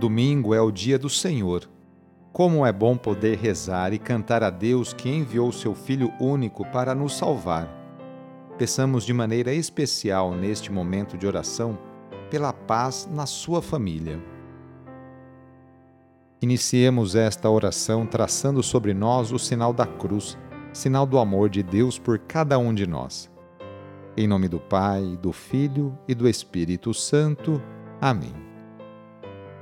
Domingo é o dia do Senhor. Como é bom poder rezar e cantar a Deus que enviou seu Filho único para nos salvar. Peçamos de maneira especial neste momento de oração pela paz na sua família. Iniciemos esta oração traçando sobre nós o sinal da cruz, sinal do amor de Deus por cada um de nós. Em nome do Pai, do Filho e do Espírito Santo. Amém.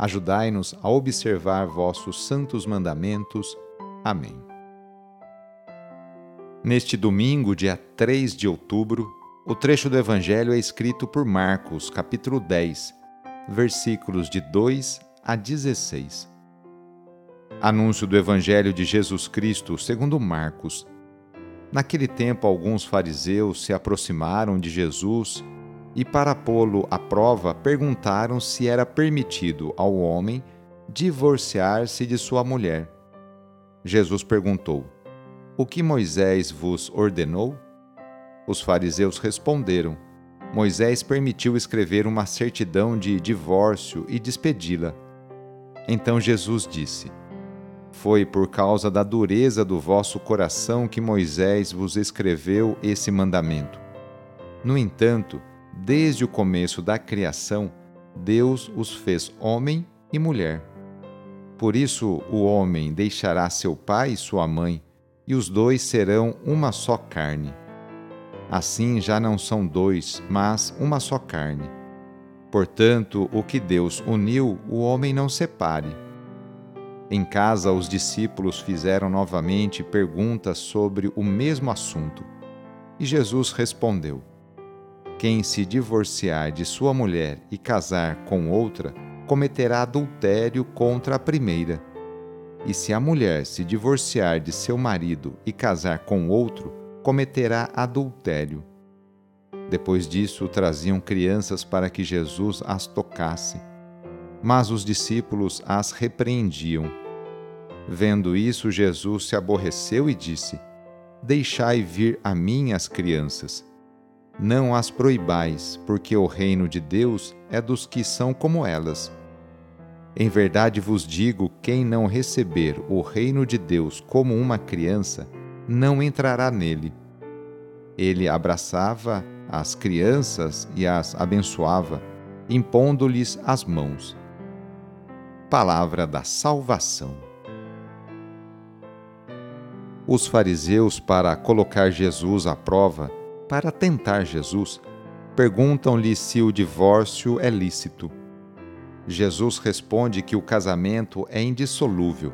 Ajudai-nos a observar vossos santos mandamentos. Amém. Neste domingo, dia 3 de outubro, o trecho do Evangelho é escrito por Marcos, capítulo 10, versículos de 2 a 16. Anúncio do Evangelho de Jesus Cristo segundo Marcos. Naquele tempo, alguns fariseus se aproximaram de Jesus e, para pô-lo à prova, perguntaram se era permitido ao homem divorciar-se de sua mulher. Jesus perguntou: O que Moisés vos ordenou? Os fariseus responderam: Moisés permitiu escrever uma certidão de divórcio e despedi-la. Então Jesus disse: Foi por causa da dureza do vosso coração que Moisés vos escreveu esse mandamento. No entanto, Desde o começo da criação, Deus os fez homem e mulher. Por isso, o homem deixará seu pai e sua mãe, e os dois serão uma só carne. Assim já não são dois, mas uma só carne. Portanto, o que Deus uniu, o homem não separe. Em casa, os discípulos fizeram novamente perguntas sobre o mesmo assunto. E Jesus respondeu: quem se divorciar de sua mulher e casar com outra, cometerá adultério contra a primeira. E se a mulher se divorciar de seu marido e casar com outro, cometerá adultério. Depois disso, traziam crianças para que Jesus as tocasse. Mas os discípulos as repreendiam. Vendo isso, Jesus se aborreceu e disse: Deixai vir a mim as crianças não as proibais, porque o reino de Deus é dos que são como elas. Em verdade vos digo: quem não receber o reino de Deus como uma criança, não entrará nele. Ele abraçava as crianças e as abençoava, impondo-lhes as mãos. Palavra da Salvação. Os fariseus, para colocar Jesus à prova, para tentar Jesus, perguntam-lhe se o divórcio é lícito. Jesus responde que o casamento é indissolúvel.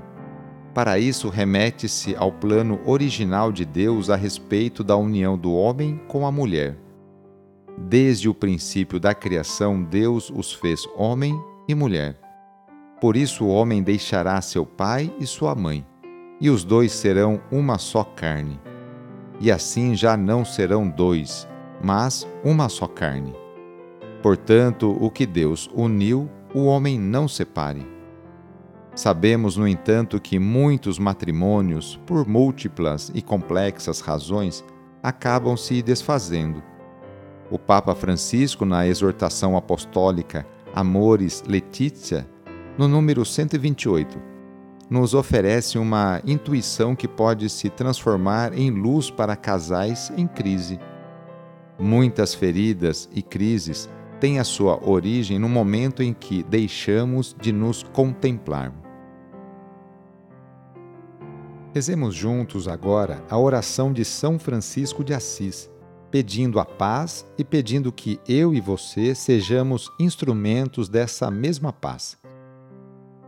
Para isso, remete-se ao plano original de Deus a respeito da união do homem com a mulher. Desde o princípio da criação, Deus os fez homem e mulher. Por isso, o homem deixará seu pai e sua mãe, e os dois serão uma só carne e assim já não serão dois, mas uma só carne. Portanto, o que Deus uniu, o homem não separe. Sabemos, no entanto, que muitos matrimônios, por múltiplas e complexas razões, acabam se desfazendo. O Papa Francisco, na exortação apostólica Amoris Laetitia, no número 128, nos oferece uma intuição que pode se transformar em luz para casais em crise. Muitas feridas e crises têm a sua origem no momento em que deixamos de nos contemplar. Rezemos juntos agora a oração de São Francisco de Assis, pedindo a paz e pedindo que eu e você sejamos instrumentos dessa mesma paz.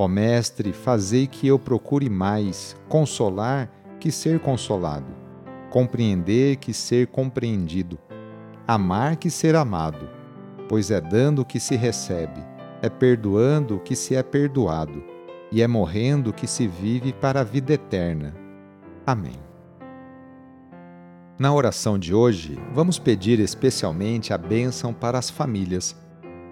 Ó Mestre, fazei que eu procure mais consolar que ser consolado, compreender que ser compreendido, amar que ser amado, pois é dando que se recebe, é perdoando que se é perdoado, e é morrendo que se vive para a vida eterna. Amém. Na oração de hoje, vamos pedir especialmente a bênção para as famílias.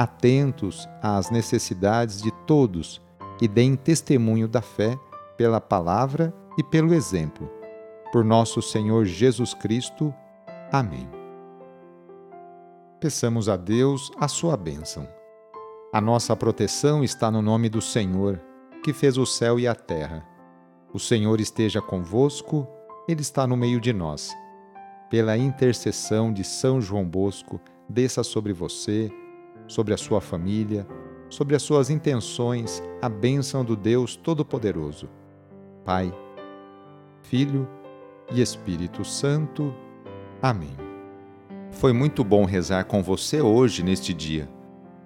atentos às necessidades de todos e deem testemunho da fé pela palavra e pelo exemplo por nosso Senhor Jesus Cristo. Amém. Peçamos a Deus a sua bênção. A nossa proteção está no nome do Senhor, que fez o céu e a terra. O Senhor esteja convosco, Ele está no meio de nós. Pela intercessão de São João Bosco, desça sobre você, sobre a sua família, sobre as suas intenções, a bênção do Deus Todo-Poderoso. Pai, Filho e Espírito Santo. Amém. Foi muito bom rezar com você hoje neste dia.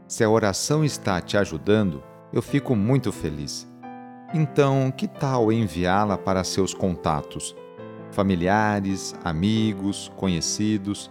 Se a oração está te ajudando, eu fico muito feliz. Então, que tal enviá-la para seus contatos, familiares, amigos, conhecidos?